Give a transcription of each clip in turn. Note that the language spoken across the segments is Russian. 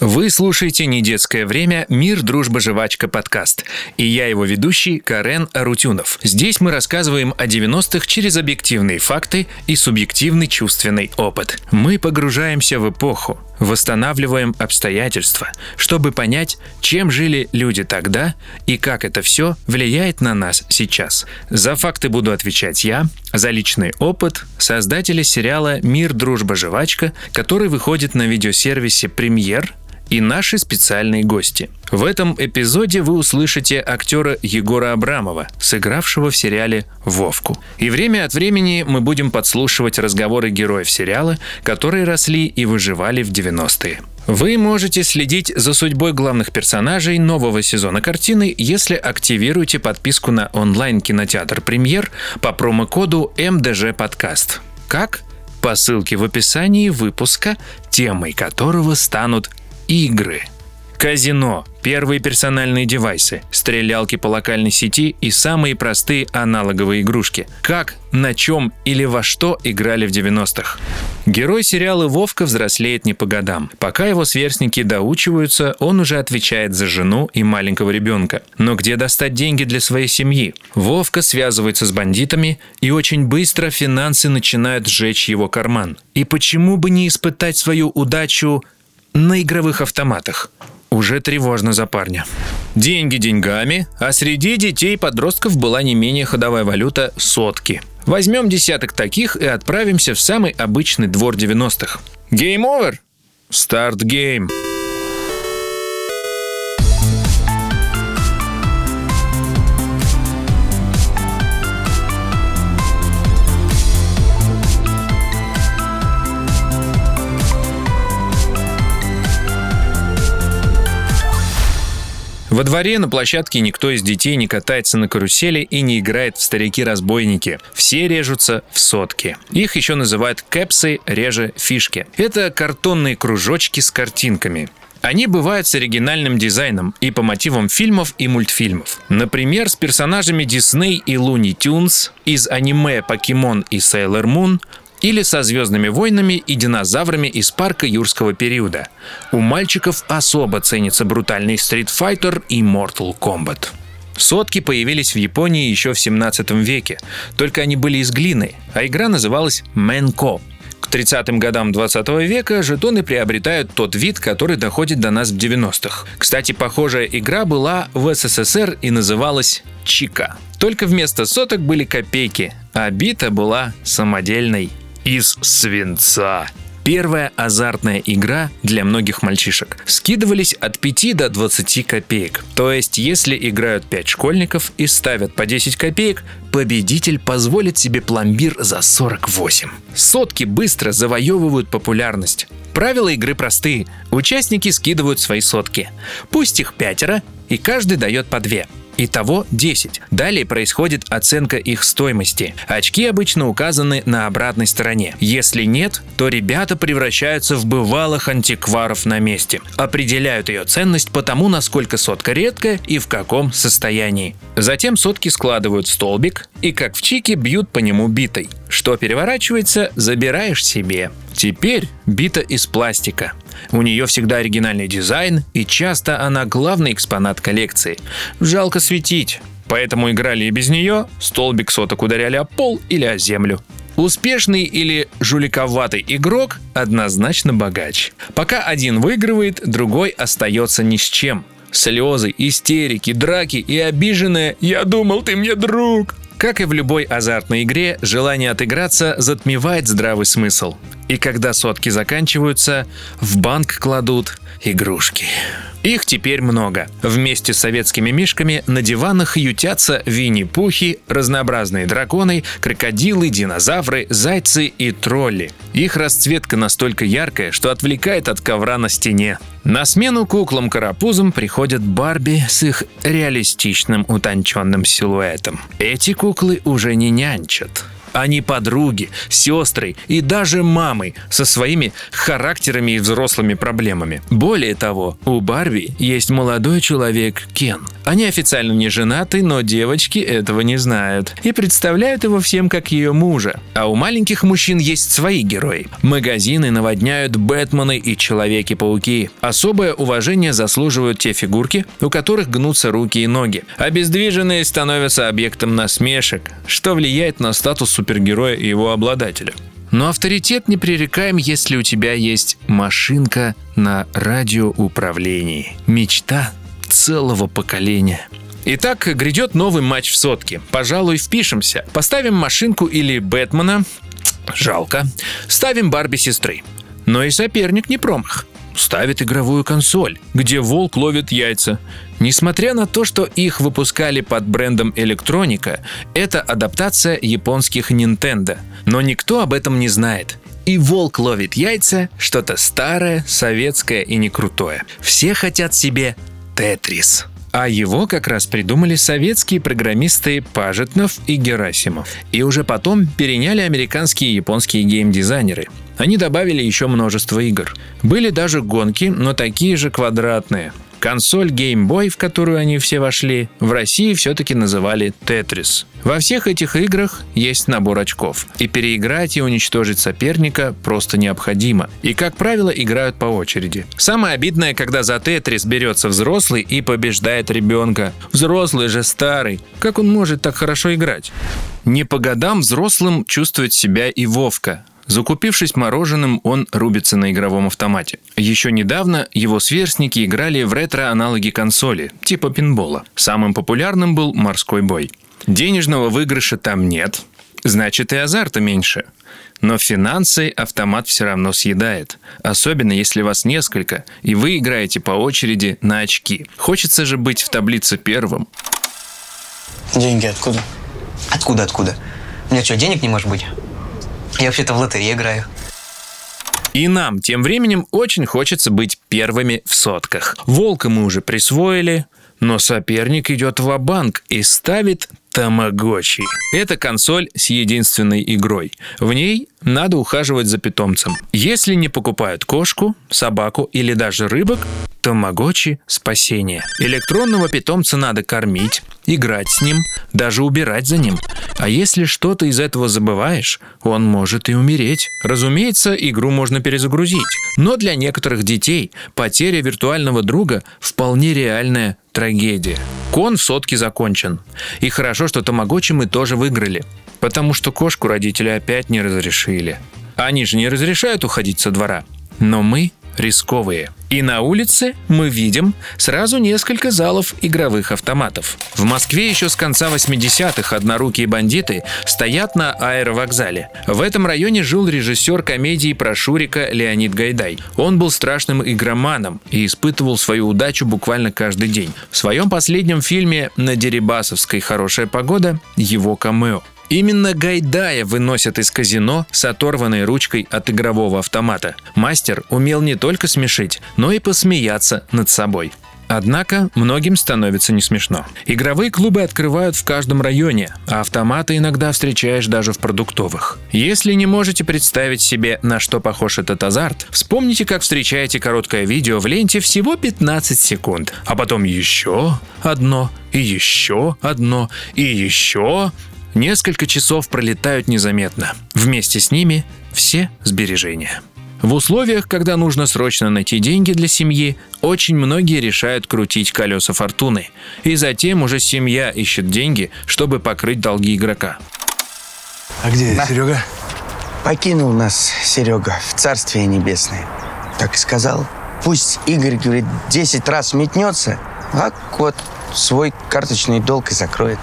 Вы слушаете «Недетское время. Мир, дружба, жвачка» подкаст. И я его ведущий Карен Арутюнов. Здесь мы рассказываем о 90-х через объективные факты и субъективный чувственный опыт. Мы погружаемся в эпоху, восстанавливаем обстоятельства, чтобы понять, чем жили люди тогда и как это все влияет на нас сейчас. За факты буду отвечать я, за личный опыт создатели сериала «Мир, дружба, жвачка», который выходит на видеосервисе «Премьер» и наши специальные гости. В этом эпизоде вы услышите актера Егора Абрамова, сыгравшего в сериале «Вовку». И время от времени мы будем подслушивать разговоры героев сериала, которые росли и выживали в 90-е. Вы можете следить за судьбой главных персонажей нового сезона картины, если активируете подписку на онлайн-кинотеатр «Премьер» по промокоду МДЖ подкаст. Как? По ссылке в описании выпуска, темой которого станут игры. Казино Первые персональные девайсы, стрелялки по локальной сети и самые простые аналоговые игрушки. Как, на чем или во что играли в 90-х. Герой сериала «Вовка» взрослеет не по годам. Пока его сверстники доучиваются, он уже отвечает за жену и маленького ребенка. Но где достать деньги для своей семьи? Вовка связывается с бандитами, и очень быстро финансы начинают сжечь его карман. И почему бы не испытать свою удачу на игровых автоматах? Уже тревожно за парня. Деньги деньгами, а среди детей и подростков была не менее ходовая валюта – сотки. Возьмем десяток таких и отправимся в самый обычный двор 90-х. Game over? Start game. Во дворе на площадке никто из детей не катается на карусели и не играет в старики-разбойники. Все режутся в сотки. Их еще называют кэпсы, реже фишки. Это картонные кружочки с картинками. Они бывают с оригинальным дизайном и по мотивам фильмов и мультфильмов. Например, с персонажами Disney и Looney Tunes, из аниме Покемон и Sailor Moon, или со «Звездными войнами» и динозаврами из парка юрского периода. У мальчиков особо ценится брутальный Fighter и Mortal Kombat. Сотки появились в Японии еще в 17 веке, только они были из глины, а игра называлась Менко. К 30-м годам 20 века жетоны приобретают тот вид, который доходит до нас в 90-х. Кстати, похожая игра была в СССР и называлась Чика. Только вместо соток были копейки, а бита была самодельной из свинца. Первая азартная игра для многих мальчишек. Скидывались от 5 до 20 копеек. То есть, если играют 5 школьников и ставят по 10 копеек, победитель позволит себе пломбир за 48. Сотки быстро завоевывают популярность. Правила игры простые. Участники скидывают свои сотки. Пусть их пятеро, и каждый дает по две. Итого 10. Далее происходит оценка их стоимости. Очки обычно указаны на обратной стороне. Если нет, то ребята превращаются в бывалых антикваров на месте. Определяют ее ценность по тому, насколько сотка редкая и в каком состоянии. Затем сотки складывают в столбик и, как в чике, бьют по нему битой. Что переворачивается, забираешь себе. Теперь бита из пластика. У нее всегда оригинальный дизайн, и часто она главный экспонат коллекции. Жалко светить. Поэтому играли и без нее, столбик соток ударяли о пол или о землю. Успешный или жуликоватый игрок однозначно богач. Пока один выигрывает, другой остается ни с чем. Слезы, истерики, драки и обиженное «Я думал, ты мне друг!» Как и в любой азартной игре, желание отыграться затмевает здравый смысл. И когда сотки заканчиваются, в банк кладут игрушки. Их теперь много. Вместе с советскими мишками на диванах ютятся винни-пухи, разнообразные драконы, крокодилы, динозавры, зайцы и тролли. Их расцветка настолько яркая, что отвлекает от ковра на стене. На смену куклам-карапузам приходят Барби с их реалистичным утонченным силуэтом. Эти куклы уже не нянчат Они подруги, сестры и даже мамы со своими характерами и взрослыми проблемами. Более того, у Барби есть молодой человек Кен. Они официально не женаты, но девочки этого не знают и представляют его всем как ее мужа. А у маленьких мужчин есть свои герои. Магазины наводняют Бэтмены и Человеки-пауки. Особое уважение заслуживают те фигурки, у которых гнутся руки и ноги. Обездвиженные становятся объектом насмешек, что влияет на статус супергероя и его обладателя. Но авторитет непререкаем, если у тебя есть машинка на радиоуправлении. Мечта целого поколения. Итак, грядет новый матч в сотке. Пожалуй, впишемся. Поставим машинку или Бэтмена. Жалко. Ставим Барби сестры. Но и соперник не промах ставит игровую консоль, где волк ловит яйца. Несмотря на то, что их выпускали под брендом электроника, это адаптация японских Nintendo. Но никто об этом не знает. И волк ловит яйца – что-то старое, советское и не крутое. Все хотят себе Тетрис. А его как раз придумали советские программисты Пажетнов и Герасимов. И уже потом переняли американские и японские геймдизайнеры. Они добавили еще множество игр. Были даже гонки, но такие же квадратные. Консоль Game Boy, в которую они все вошли, в России все-таки называли Tetris. Во всех этих играх есть набор очков, и переиграть и уничтожить соперника просто необходимо. И, как правило, играют по очереди. Самое обидное, когда за Тетрис берется взрослый и побеждает ребенка. Взрослый же старый. Как он может так хорошо играть? Не по годам взрослым чувствует себя и Вовка. Закупившись мороженым, он рубится на игровом автомате. Еще недавно его сверстники играли в ретро-аналоги консоли, типа пинбола. Самым популярным был морской бой. Денежного выигрыша там нет, значит и азарта меньше. Но финансы автомат все равно съедает. Особенно если вас несколько, и вы играете по очереди на очки. Хочется же быть в таблице первым. Деньги откуда? Откуда, откуда? У меня что, денег не может быть? Я вообще-то в лотерее играю. И нам тем временем очень хочется быть первыми в сотках. Волка мы уже присвоили, но соперник идет в банк и ставит Тамагочи. Это консоль с единственной игрой. В ней надо ухаживать за питомцем. Если не покупают кошку, собаку или даже рыбок, Тамагочи – спасение. Электронного питомца надо кормить, играть с ним, даже убирать за ним. А если что-то из этого забываешь, он может и умереть. Разумеется, игру можно перезагрузить. Но для некоторых детей потеря виртуального друга – вполне реальная трагедия. Кон в сотке закончен. И хорошо, что Тамагочи мы тоже выиграли. Потому что кошку родители опять не разрешили. Они же не разрешают уходить со двора. Но мы рисковые. И на улице мы видим сразу несколько залов игровых автоматов. В Москве еще с конца 80-х однорукие бандиты стоят на аэровокзале. В этом районе жил режиссер комедии про Шурика Леонид Гайдай. Он был страшным игроманом и испытывал свою удачу буквально каждый день. В своем последнем фильме «На Дерибасовской хорошая погода» его камео. Именно Гайдая выносят из казино с оторванной ручкой от игрового автомата. Мастер умел не только смешить, но и посмеяться над собой. Однако многим становится не смешно. Игровые клубы открывают в каждом районе, а автоматы иногда встречаешь даже в продуктовых. Если не можете представить себе, на что похож этот азарт, вспомните, как встречаете короткое видео в ленте всего 15 секунд, а потом еще одно, и еще одно, и еще, Несколько часов пролетают незаметно. Вместе с ними все сбережения. В условиях, когда нужно срочно найти деньги для семьи, очень многие решают крутить колеса фортуны. И затем уже семья ищет деньги, чтобы покрыть долги игрока. А где Да. Серега? Покинул нас Серега в Царствие Небесное. Так и сказал. Пусть Игорь, говорит, 10 раз метнется, а кот свой карточный долг и закроет.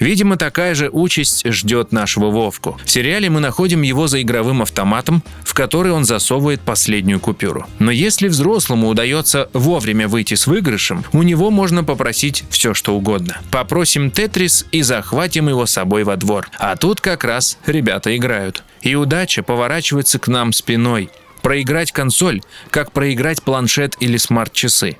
Видимо, такая же участь ждет нашего Вовку. В сериале мы находим его за игровым автоматом, в который он засовывает последнюю купюру. Но если взрослому удается вовремя выйти с выигрышем, у него можно попросить все, что угодно. Попросим Тетрис и захватим его с собой во двор. А тут как раз ребята играют. И удача поворачивается к нам спиной. Проиграть консоль, как проиграть планшет или смарт-часы.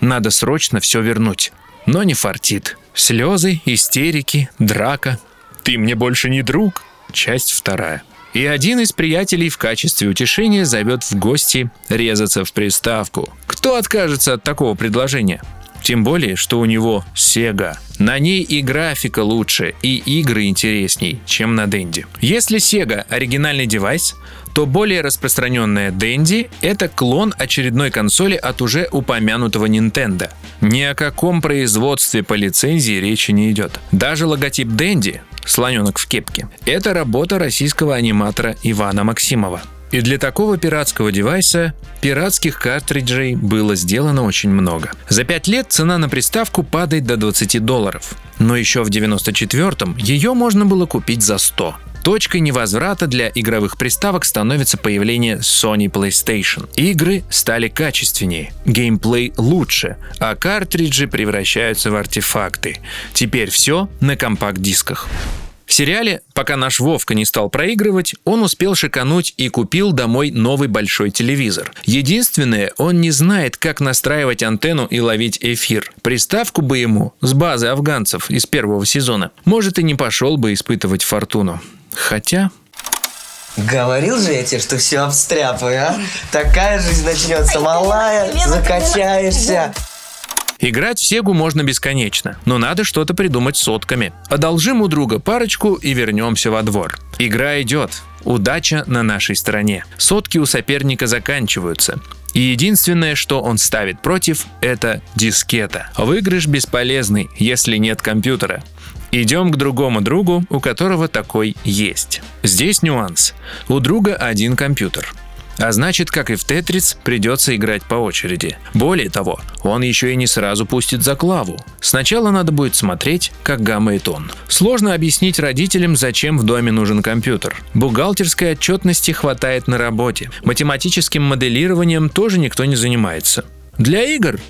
Надо срочно все вернуть. Но не фартит. Слезы, истерики, драка. Ты мне больше не друг. Часть вторая. И один из приятелей в качестве утешения зовет в гости резаться в приставку. Кто откажется от такого предложения? Тем более, что у него Sega. На ней и графика лучше, и игры интересней, чем на Денди. Если Sega – оригинальный девайс, то более распространенная Dendy – это клон очередной консоли от уже упомянутого Nintendo. Ни о каком производстве по лицензии речи не идет. Даже логотип Dendy – слоненок в кепке – это работа российского аниматора Ивана Максимова. И для такого пиратского девайса пиратских картриджей было сделано очень много. За 5 лет цена на приставку падает до 20 долларов. Но еще в 94-м ее можно было купить за 100. Точкой невозврата для игровых приставок становится появление Sony PlayStation. Игры стали качественнее, геймплей лучше, а картриджи превращаются в артефакты. Теперь все на компакт-дисках. В сериале, пока наш Вовка не стал проигрывать, он успел шикануть и купил домой новый большой телевизор. Единственное, он не знает, как настраивать антенну и ловить эфир. Приставку бы ему с базы афганцев из первого сезона. Может и не пошел бы испытывать фортуну. Хотя... Говорил же я тебе, что все обстряпаю, а? Такая жизнь начнется, малая, закачаешься. Играть в Сегу можно бесконечно, но надо что-то придумать сотками. Одолжим у друга парочку и вернемся во двор. Игра идет. Удача на нашей стороне. Сотки у соперника заканчиваются. И единственное, что он ставит против, это дискета. Выигрыш бесполезный, если нет компьютера. Идем к другому другу, у которого такой есть. Здесь нюанс. У друга один компьютер. А значит, как и в Тетрис, придется играть по очереди. Более того, он еще и не сразу пустит за клаву. Сначала надо будет смотреть, как гаммает он. Сложно объяснить родителям, зачем в доме нужен компьютер. Бухгалтерской отчетности хватает на работе. Математическим моделированием тоже никто не занимается. Для игр?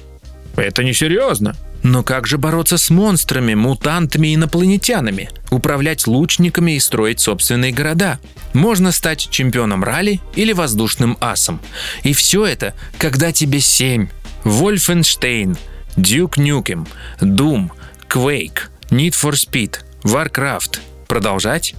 Это несерьезно. Но как же бороться с монстрами, мутантами и инопланетянами? Управлять лучниками и строить собственные города? Можно стать чемпионом ралли или воздушным асом. И все это, когда тебе семь. Wolfenstein, Duke Nukem, Doom, Quake, Need for Speed, Warcraft. Продолжать?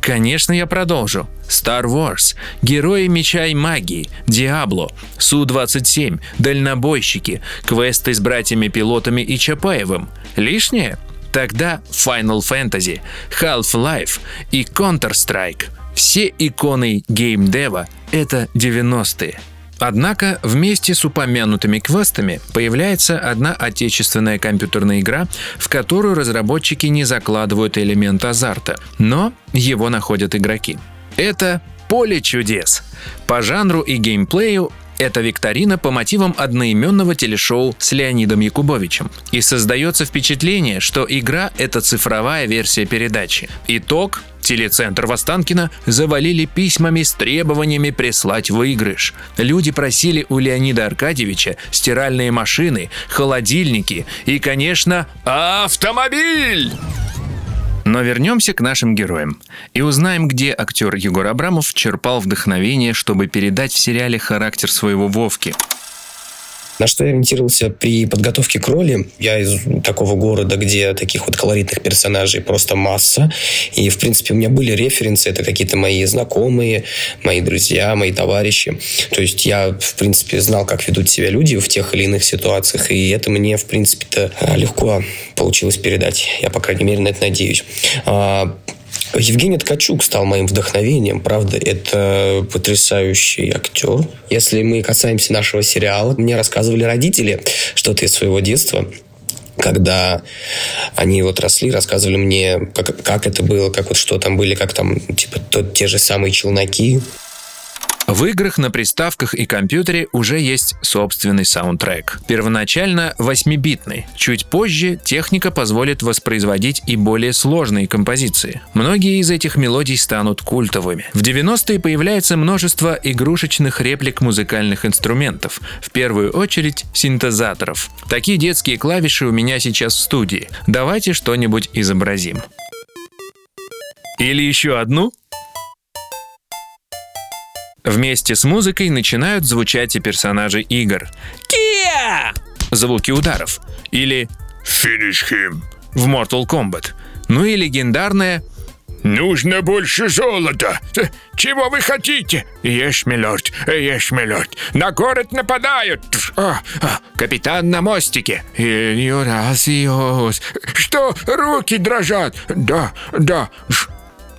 Конечно, я продолжу. Star Wars, Герои Меча и Магии, Диабло, Су-27, Дальнобойщики, квесты с братьями-пилотами и Чапаевым. Лишнее? Тогда Final Fantasy, Half-Life и Counter-Strike. Все иконы геймдева — это 90-е. Однако вместе с упомянутыми квестами появляется одна отечественная компьютерная игра, в которую разработчики не закладывают элемент азарта, но его находят игроки. Это «Поле чудес». По жанру и геймплею это викторина по мотивам одноименного телешоу с Леонидом Якубовичем. И создается впечатление, что игра — это цифровая версия передачи. Итог Телецентр Востанкина завалили письмами с требованиями прислать выигрыш. Люди просили у Леонида Аркадьевича стиральные машины, холодильники и, конечно, автомобиль! Но вернемся к нашим героям и узнаем, где актер Егор Абрамов черпал вдохновение, чтобы передать в сериале характер своего Вовки – на что я ориентировался при подготовке к роли? Я из такого города, где таких вот колоритных персонажей просто масса. И, в принципе, у меня были референсы. Это какие-то мои знакомые, мои друзья, мои товарищи. То есть я, в принципе, знал, как ведут себя люди в тех или иных ситуациях. И это мне, в принципе-то, легко получилось передать. Я, по крайней мере, на это надеюсь. Евгений Ткачук стал моим вдохновением. Правда, это потрясающий актер. Если мы касаемся нашего сериала, мне рассказывали родители что-то из своего детства когда они вот росли, рассказывали мне, как, как это было, как вот что там были, как там, типа, тот, те же самые челноки. В играх на приставках и компьютере уже есть собственный саундтрек. Первоначально 8-битный. Чуть позже техника позволит воспроизводить и более сложные композиции. Многие из этих мелодий станут культовыми. В 90-е появляется множество игрушечных реплик музыкальных инструментов, в первую очередь синтезаторов. Такие детские клавиши у меня сейчас в студии. Давайте что-нибудь изобразим. Или еще одну? Вместе с музыкой начинают звучать и персонажи игр. Кия! Звуки ударов. Или Finish him в Mortal Kombat. Ну и легендарная Нужно больше золота. Чего вы хотите? Yes, milord, yes, milord. На город нападают. А, а, капитан на мостике. Юрасиос. Что, руки дрожат? Да, да.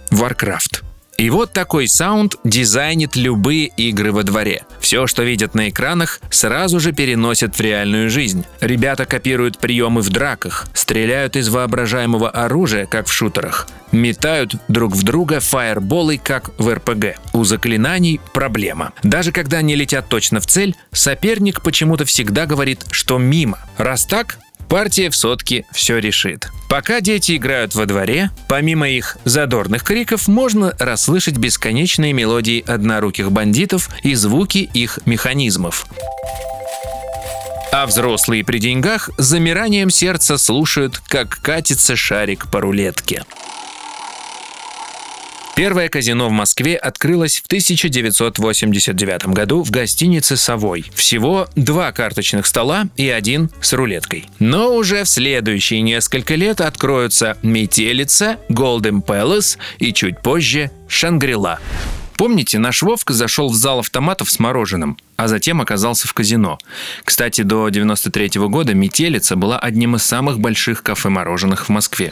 Warcraft. И вот такой sound design ит любые игры во дворе. Все, что видят на экранах, сразу же переносят в реальную жизнь. Ребята копируют приемы в драках, стреляют из воображаемого оружия, как в шутерах, метают друг в друга фаерболы, как в РПГ. У заклинаний проблема. Даже когда они летят точно в цель, соперник почему-то всегда говорит, что мимо. Раз так, Партия в сотке все решит. Пока дети играют во дворе, помимо их задорных криков, можно расслышать бесконечные мелодии одноруких бандитов и звуки их механизмов. А взрослые при деньгах с замиранием сердца слушают, как катится шарик по рулетке. Первое казино в Москве открылось в 1989 году в гостинице «Совой». Всего два карточных стола и один с рулеткой. Но уже в следующие несколько лет откроются «Метелица», «Голден Пэлас» и чуть позже «Шангрила». Помните, наш Вовка зашел в зал автоматов с мороженым, а затем оказался в казино. Кстати, до 93 года «Метелица» была одним из самых больших кафе-мороженых в Москве.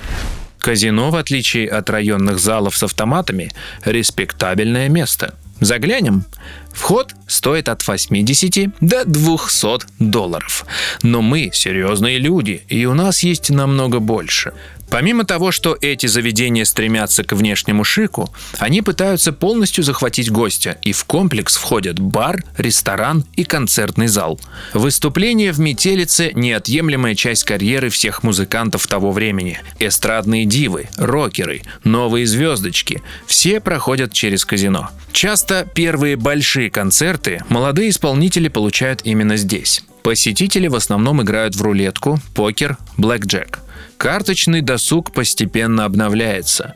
Казино, в отличие от районных залов с автоматами, респектабельное место. Заглянем. Вход стоит от 80 до 200 долларов. Но мы серьезные люди, и у нас есть намного больше. Помимо того, что эти заведения стремятся к внешнему шику, они пытаются полностью захватить гостя, и в комплекс входят бар, ресторан и концертный зал. Выступление в «Метелице» – неотъемлемая часть карьеры всех музыкантов того времени. Эстрадные дивы, рокеры, новые звездочки – все проходят через казино. Часто первые большие концерты молодые исполнители получают именно здесь. Посетители в основном играют в рулетку, покер, блэкджек. Карточный досуг постепенно обновляется.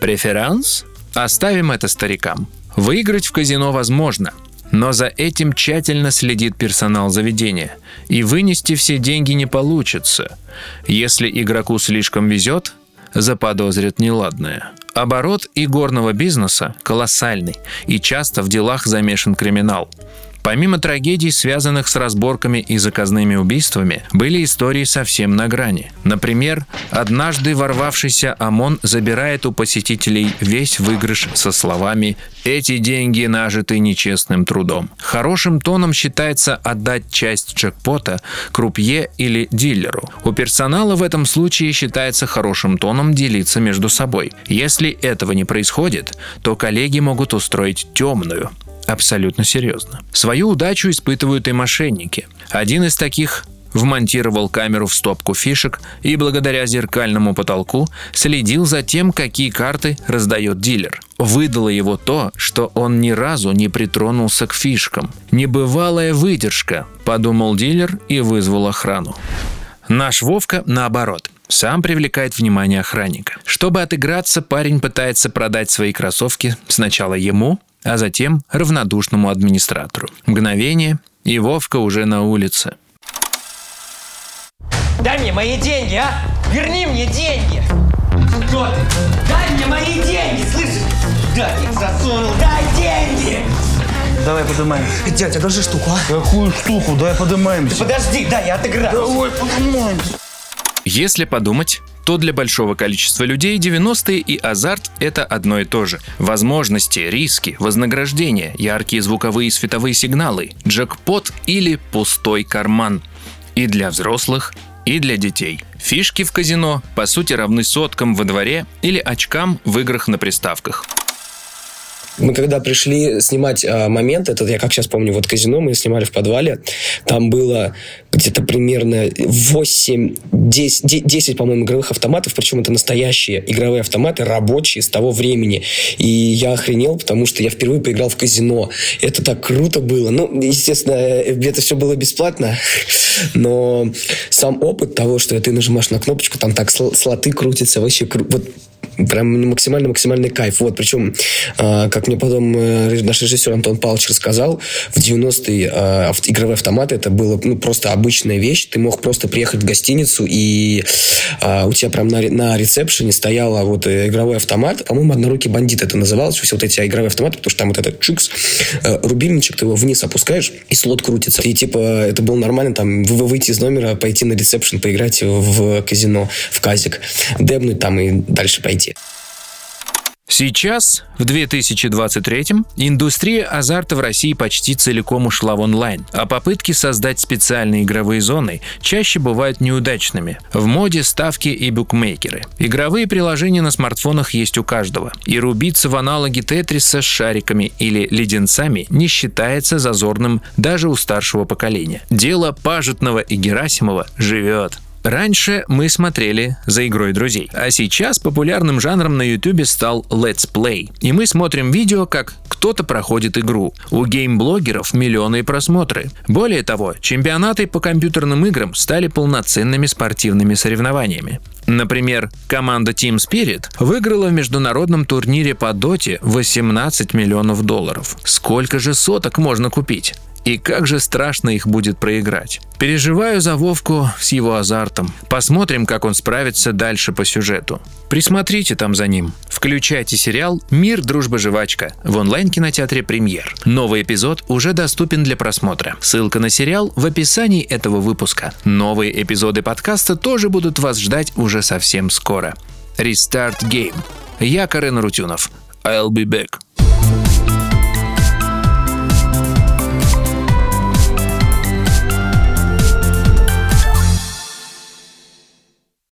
Преферанс? Оставим это старикам. Выиграть в казино возможно, но за этим тщательно следит персонал заведения, и вынести все деньги не получится. Если игроку слишком везет, заподозрят неладное. Оборот игорного бизнеса колоссальный, и часто в делах замешан криминал. Помимо трагедий, связанных с разборками и заказными убийствами, были истории совсем на грани. Например, однажды ворвавшийся ОМОН забирает у посетителей весь выигрыш со словами «Эти деньги нажиты нечестным трудом». Хорошим тоном считается отдать часть джекпота крупье или дилеру. У персонала в этом случае считается хорошим тоном делиться между собой. Если этого не происходит, то коллеги могут устроить темную, Абсолютно серьезно. Свою удачу испытывают и мошенники. Один из таких вмонтировал камеру в стопку фишек и благодаря зеркальному потолку следил за тем, какие карты раздает дилер. Выдало его то, что он ни разу не притронулся к фишкам. Небывалая выдержка, подумал дилер и вызвал охрану. Наш Вовка наоборот – сам привлекает внимание охранника. Чтобы отыграться, парень пытается продать свои кроссовки сначала ему, а затем равнодушному администратору. Мгновение, и Вовка уже на улице. Дай мне мои деньги, а! Верни мне деньги! Кто ты? Дай мне мои деньги, слышишь? Дай, их засунул, дай деньги! Давай поднимаемся. Дядя, держи штуку, а? Какую штуку? Давай поднимаемся. Подожди, дай, я отыграю. Давай поднимаемся. Если подумать, то для большого количества людей 90-е и азарт – это одно и то же. Возможности, риски, вознаграждения, яркие звуковые и световые сигналы, джекпот или пустой карман. И для взрослых, и для детей. Фишки в казино по сути равны соткам во дворе или очкам в играх на приставках. Мы когда пришли снимать а, момент, этот я как сейчас помню, вот казино мы снимали в подвале, там было где-то примерно 8, 10, 10 по-моему, игровых автоматов, причем это настоящие игровые автоматы, рабочие с того времени. И я охренел, потому что я впервые поиграл в казино. Это так круто было. Ну, естественно, это все было бесплатно, но сам опыт того, что ты нажимаешь на кнопочку, там так слоты крутятся, вообще кру- вот прям максимально-максимальный кайф. Вот, причем, э, как мне потом э, наш режиссер Антон Павлович рассказал, в 90-е э, игровые автоматы это было ну, просто обычная вещь. Ты мог просто приехать в гостиницу, и э, у тебя прям на, на ресепшене стояла вот игровой автомат. По-моему, однорукий бандит это называлось. Все вот эти игровые автоматы, потому что там вот этот чикс, э, рубильничек, ты его вниз опускаешь, и слот крутится. И типа это было нормально там выйти из номера, пойти на ресепшн, поиграть в казино, в казик, дебнуть там и дальше пойти. Сейчас, в 2023-м, индустрия азарта в России почти целиком ушла в онлайн, а попытки создать специальные игровые зоны чаще бывают неудачными. В моде ставки и букмекеры. Игровые приложения на смартфонах есть у каждого, и рубиться в аналоги Тетриса с шариками или леденцами не считается зазорным даже у старшего поколения. Дело Пажетного и Герасимова живет. Раньше мы смотрели за игрой друзей, а сейчас популярным жанром на YouTube стал Let's Play. И мы смотрим видео, как кто-то проходит игру. У геймблогеров миллионы просмотры. Более того, чемпионаты по компьютерным играм стали полноценными спортивными соревнованиями. Например, команда Team Spirit выиграла в международном турнире по доте 18 миллионов долларов. Сколько же соток можно купить? И как же страшно их будет проиграть. Переживаю за Вовку с его азартом. Посмотрим, как он справится дальше по сюжету. Присмотрите там за ним. Включайте сериал «Мир, дружба, жвачка» в онлайн-кинотеатре «Премьер». Новый эпизод уже доступен для просмотра. Ссылка на сериал в описании этого выпуска. Новые эпизоды подкаста тоже будут вас ждать уже совсем скоро. Restart Game. Я Карен Рутюнов. I'll be back.